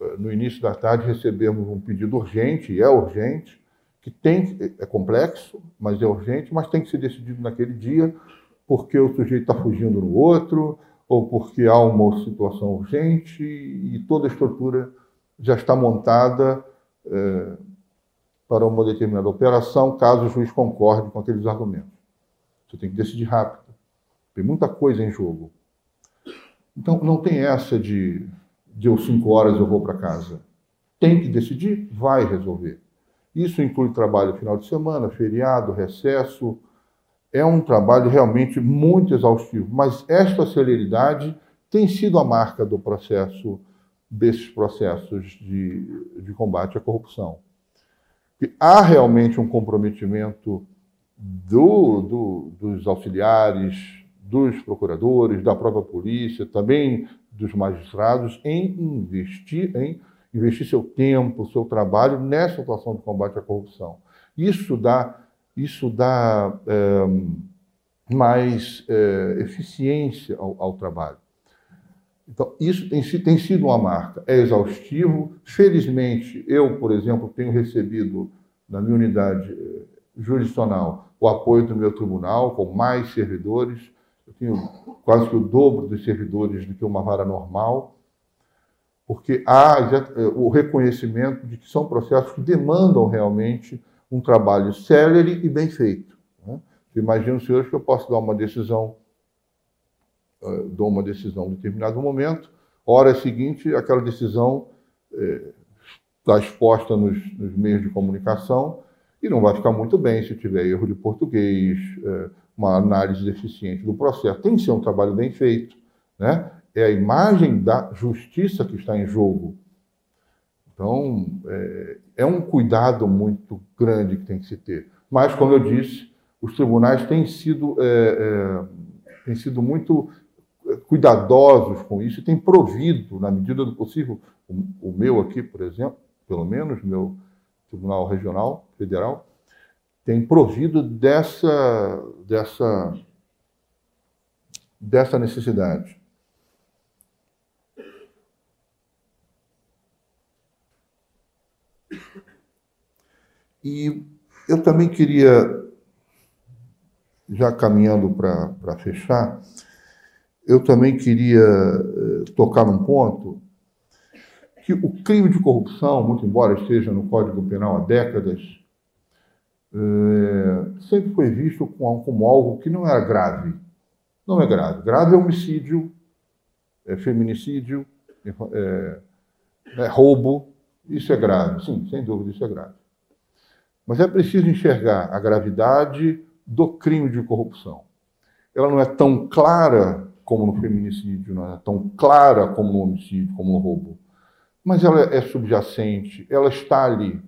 uh, no início da tarde recebermos um pedido urgente, e é urgente, que tem, é complexo, mas é urgente, mas tem que ser decidido naquele dia, porque o sujeito está fugindo no outro, ou porque há uma situação urgente e toda a estrutura já está montada é, para uma determinada operação, caso o juiz concorde com aqueles argumentos. Você tem que decidir rápido. Tem muita coisa em jogo. Então, não tem essa de deu cinco horas eu vou para casa. Tem que decidir, vai resolver. Isso inclui trabalho final de semana, feriado, recesso, é um trabalho realmente muito exaustivo, mas esta celeridade tem sido a marca do processo, desses processos de, de combate à corrupção. E há realmente um comprometimento do, do, dos auxiliares, dos procuradores, da própria polícia, também dos magistrados, em investir, em investir seu tempo, seu trabalho nessa atuação de combate à corrupção. Isso dá isso dá é, mais é, eficiência ao, ao, trabalho. Então, isso tem, tem sido uma marca, é exaustivo. Felizmente, eu, por exemplo, tenho recebido na minha unidade eh, jurisdicional o apoio do meu tribunal, com mais servidores. Eu tenho quase que o dobro dos servidores do que uma vara normal, porque há o reconhecimento de que são processos que demandam realmente um trabalho célere e bem feito. Né? Imagino, senhores, que eu posso dar uma decisão, uh, dou uma decisão em determinado momento, hora seguinte, aquela decisão está eh, exposta nos, nos, meios de comunicação e não vai ficar muito bem se tiver erro de português, eh, uma análise deficiente do processo. Tem que ser um trabalho bem feito. Né? É a imagem da justiça que está em jogo. Então, é, é um cuidado muito grande que tem que se ter. Mas, como eu disse, os tribunais têm sido, é, é, têm sido muito cuidadosos com isso e têm provido, na medida do possível, o, o meu aqui, por exemplo, pelo menos, meu Tribunal Regional Federal, tem provido dessa, dessa, dessa necessidade. E eu também queria, já caminhando para fechar, eu também queria eh, tocar num ponto que o crime de corrupção, muito embora esteja no Código Penal há décadas, é, sempre foi visto como, como, algo que não era grave. Não é grave. Grave é homicídio, é feminicídio, é, é roubo. Isso é grave. Sim, sem dúvida, isso é grave. Mas é preciso enxergar a gravidade do crime de corrupção. Ela não é tão clara como no feminicídio, não é tão clara como no homicídio, como no roubo. Mas ela é subjacente, ela está ali.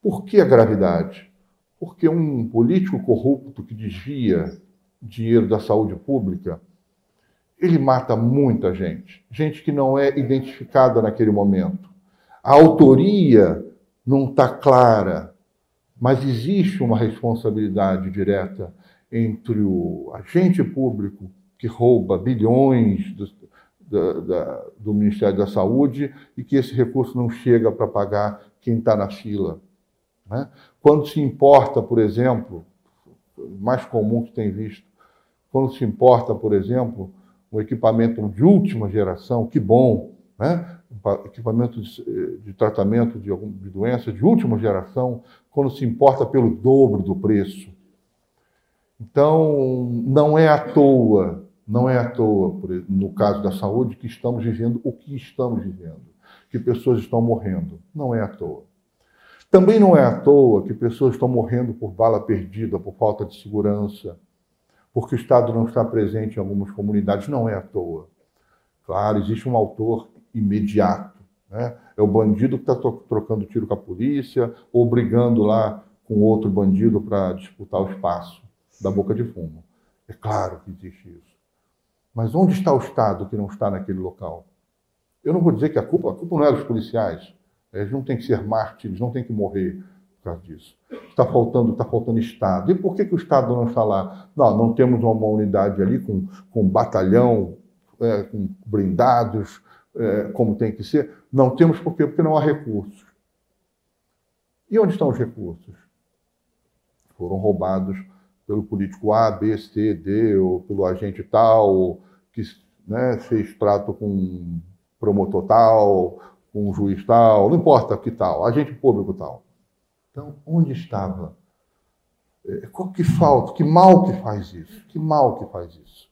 Por que a gravidade? Porque um político corrupto que desvia dinheiro da saúde pública, ele mata muita gente, gente que não é identificada naquele momento. A autoria não está clara, mas existe uma responsabilidade direta entre o agente público que rouba bilhões do, da, da, do Ministério da Saúde e que esse recurso não chega para pagar quem está na fila. Né? Quando se importa, por exemplo, mais comum que tem visto, quando se importa, por exemplo, um equipamento de última geração, que bom, né? equipamento de, de tratamento de, de doença de última geração, quando se importa pelo dobro do preço. Então, não é à toa, não é à toa, no caso da saúde, que estamos vivendo o que estamos vivendo, que pessoas estão morrendo. Não é à toa. Também não é à toa que pessoas estão morrendo por bala perdida, por falta de segurança, porque o Estado não está presente em algumas comunidades. Não é à toa. Claro, existe um autor imediato. Né? É o bandido que está trocando tiro com a polícia ou brigando lá com outro bandido para disputar o espaço da boca de fumo. É claro que existe isso. Mas onde está o Estado que não está naquele local? Eu não vou dizer que a culpa, a culpa não é dos policiais. Eles não têm que ser mártires, não têm que morrer por causa disso. Está faltando, está faltando Estado. E por que, que o Estado não está lá? Não, não temos uma unidade ali com, com batalhão, é, com blindados, é, como tem que ser. Não temos por quê? Porque não há recursos. E onde estão os recursos? Foram roubados pelo político A, B, C, D, ou pelo agente tal, que né, fez trato com promotor tal, com um juiz tal, não importa que tal, agente público tal. Então, onde estava? É, qual que falta? Que mal que faz isso? Que mal que faz isso?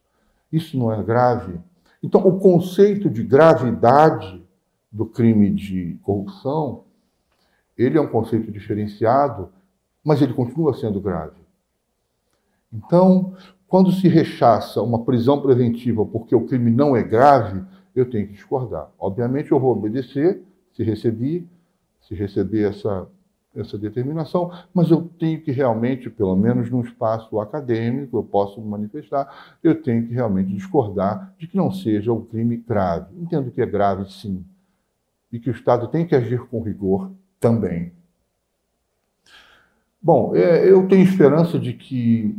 Isso não é grave? Então, o conceito de gravidade do crime de corrupção, ele é um conceito diferenciado, mas ele continua sendo grave. Então, quando se rechaça uma prisão preventiva porque o crime não é grave, eu tenho que discordar. Obviamente, eu vou obedecer se recebi, se receber essa, essa determinação, mas eu tenho que realmente, pelo menos no espaço acadêmico, eu posso manifestar, eu tenho que realmente discordar de que não seja um crime grave. Entendo que é grave, sim, e que o Estado tem que agir com rigor também. Bom, é, eu tenho esperança de que,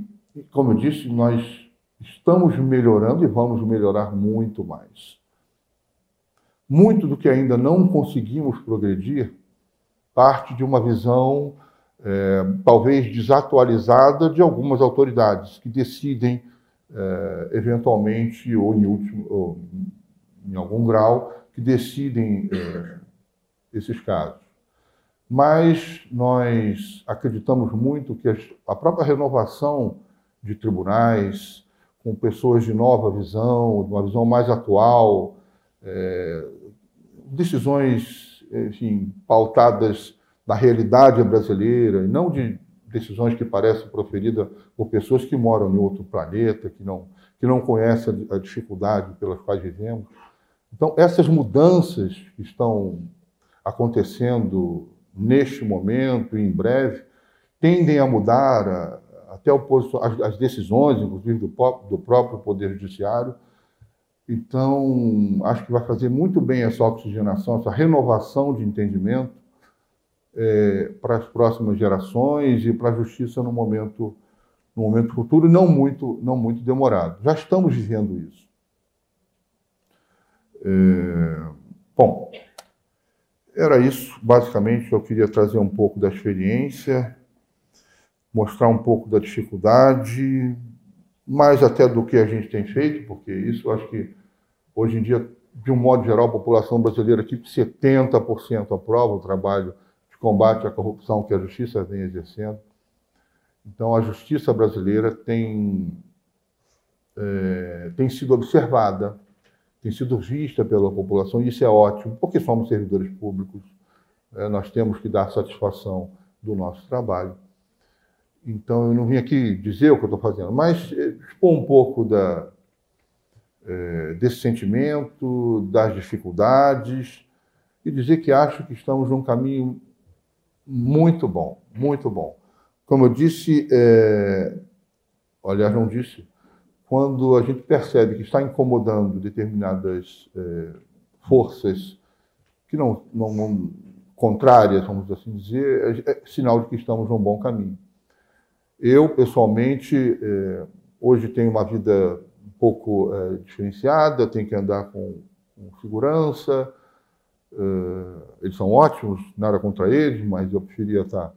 como eu disse, nós estamos melhorando e vamos melhorar muito mais. Muito do que ainda não conseguimos progredir parte de uma visão é, talvez desatualizada de algumas autoridades que decidem, é, eventualmente, ou em, último, ou em algum grau, que decidem é, esses casos. Mas nós acreditamos muito que a própria renovação de tribunais, com pessoas de nova visão, de uma visão mais atual, é, decisões, enfim, pautadas na realidade brasileira e não de decisões que parecem proferidas por pessoas que moram em outro planeta, que não, que não conhecem a dificuldade pelas quais vivemos. Então, essas mudanças que estão acontecendo neste momento e em breve tendem a mudar a, até o, as, as decisões, inclusive do, do próprio Poder Judiciário, então, acho que vai fazer muito bem essa oxigenação, essa renovação de entendimento é, para as próximas gerações e para a justiça no momento, no momento futuro, não muito, não muito demorado. Já estamos vivendo isso. É, bom, era isso, basicamente, eu queria trazer um pouco da experiência, mostrar um pouco da dificuldade, mais até do que a gente tem feito, porque isso acho que hoje em dia, de um modo geral, a população brasileira aqui, 70% aprova o trabalho de combate à corrupção que a justiça vem exercendo. Então, a justiça brasileira tem, é, tem sido observada, tem sido vista pela população, e isso é ótimo, porque somos servidores públicos, é, nós temos que dar satisfação do nosso trabalho. Então, eu não vim aqui dizer o que eu estou fazendo, mas eh, expor um pouco da, é, desse sentimento, das dificuldades, e dizer que acho que estamos num caminho muito bom, muito bom. Como eu disse, é, aliás, não disse, quando a gente percebe que está incomodando determinadas é, forças que não, não, não, contrárias, vamos assim dizer, é, é, sinal de que estamos num bom caminho. Eu, pessoalmente, é, hoje tenho uma vida pouco é, diferenciada, tenho que andar com, com segurança, é, eles são ótimos, nada contra eles, mas eu preferia estar,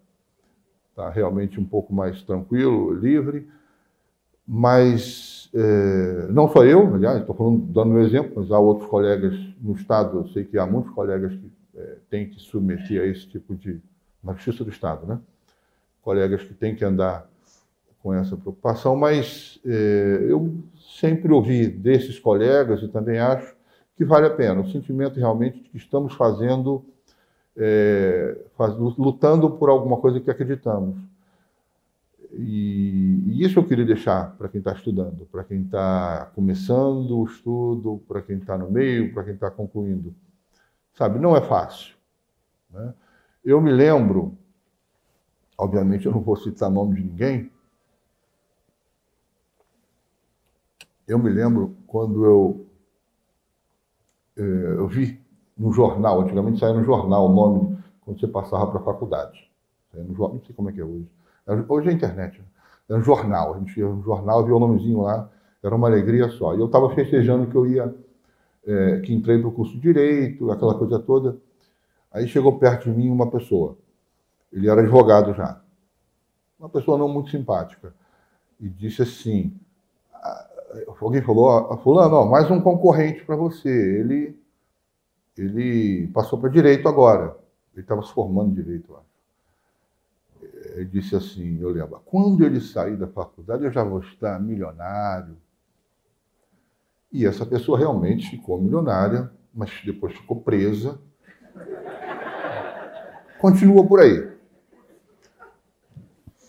estar realmente um pouco mais tranquilo, livre. Mas é, não só eu, aliás, estou falando, dando um exemplo, mas há outros colegas no Estado, eu sei que há muitos colegas que é, têm que se submeter a esse tipo de. na justiça do Estado, né? Colegas que têm que andar com essa preocupação, mas é, eu sempre ouvi desses colegas e também acho que vale a pena. O sentimento realmente de que estamos fazendo, é, faz, lutando por alguma coisa que acreditamos. E, e isso eu queria deixar para quem está estudando, para quem está começando o estudo, para quem está no meio, para quem está concluindo. Sabe, não é fácil. Né? Eu me lembro, obviamente eu não vou citar nome de ninguém, eu me lembro quando eu, eh, eu vi no jornal, antigamente saía no jornal o nome quando você passava para a faculdade. não sei como é que é hoje. Hoje é internet. Né? Era um jornal. A gente ia no jornal, via o nomezinho lá, era uma alegria só. E eu estava festejando que eu ia, é, que entrei para o curso de Direito, aquela coisa toda. Aí chegou perto de mim uma pessoa. Ele era advogado já. Uma pessoa não muito simpática. E disse assim: alguém falou, fulano, ó, mais um concorrente para você. Ele, ele passou para direito agora. Ele estava se formando direito lá ele disse assim, eu lembro, quando ele sair da faculdade eu já vou estar milionário. E essa pessoa realmente ficou milionária, mas depois ficou presa. Continua por aí.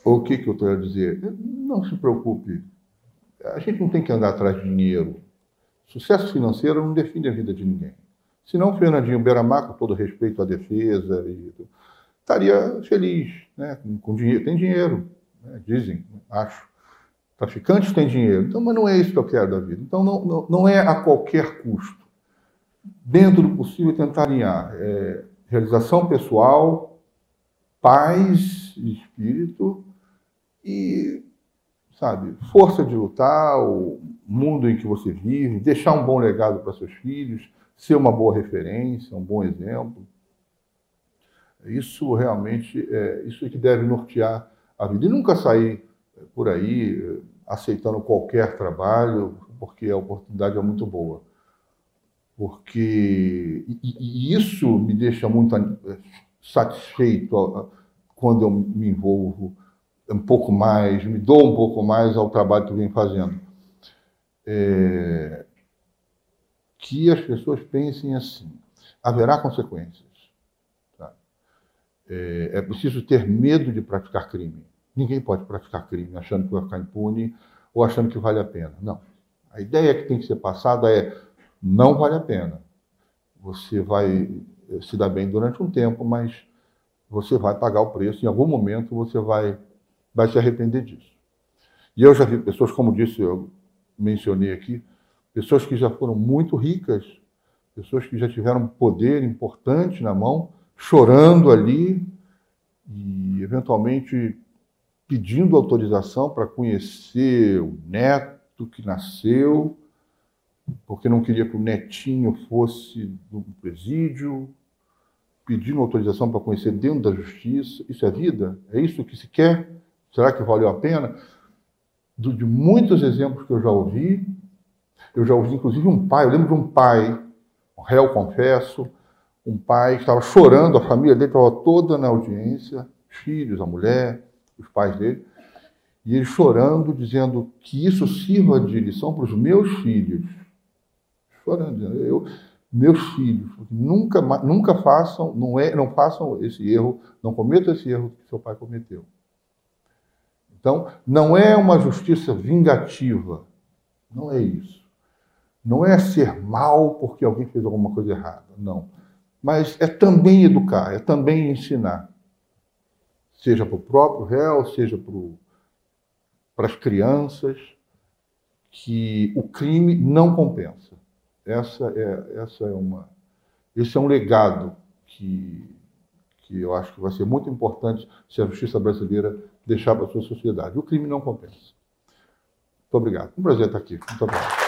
O que, que eu estou a dizer? Não se preocupe. A gente não tem que andar atrás de dinheiro. Sucesso financeiro não define a vida de ninguém. Senão, Fernandinho Beramar, com todo respeito à defesa, estaria feliz né, com dinheiro. Tem dinheiro, né, dizem, acho. Traficantes têm dinheiro. Então, mas não é isso que eu quero da vida. Então, não, não, não é a qualquer custo. Dentro do possível, tentar alinhar é, realização pessoal, paz de espírito e, sabe, força de lutar, o mundo em que você vive, deixar um bom legado para seus filhos, ser uma boa referência, um bom exemplo. Isso realmente é isso é que deve nortear a vida. E nunca sair por aí eh, aceitando qualquer trabalho, porque a oportunidade é muito boa. Porque e, e isso me deixa muito eh, satisfeito quando eu me envolvo um pouco mais, me dou um pouco mais ao trabalho que eu venho fazendo. É, que as pessoas pensem assim: haverá consequências. É, é preciso ter medo de praticar crime. Ninguém pode praticar crime achando que vai ficar impune ou achando que vale a pena. Não. A ideia que tem que ser passada é: não vale a pena. Você vai eh, se dar bem durante um tempo, mas você vai pagar o preço. Em algum momento você vai, vai se arrepender disso. E eu já vi pessoas, como disse, eu mencionei aqui, pessoas que já foram muito ricas, pessoas que já tiveram poder importante na mão chorando ali e, eventualmente, pedindo autorização para conhecer o neto que nasceu, porque não queria que o netinho fosse do presídio, pedindo autorização para conhecer dentro da justiça. Isso é vida? É isso que se quer? Será que valeu a pena? De muitos exemplos que eu já ouvi, eu já ouvi inclusive um pai, eu lembro de um pai, um réu confesso, um pai estava chorando, a família dele estava toda na audiência, os filhos, a mulher, os pais dele, e ele chorando, dizendo que isso sirva de lição para os meus filhos. Chorando, dizendo, eu, meus filhos, nunca, nunca façam, não, é, não façam esse erro, não cometam esse erro que seu pai cometeu. Então, não é uma justiça vingativa. Não é isso. Não é ser mal porque alguém fez alguma coisa errada. Não. Mas é também educar, é também ensinar. Seja para o próprio réu, seja para as crianças, que o crime não compensa. Essa é, essa é uma, esse é um legado que, que eu acho que vai ser muito importante se a justiça brasileira deixar para a sua sociedade. O crime não compensa. Muito obrigado. Um prazer estar aqui. Muito obrigado.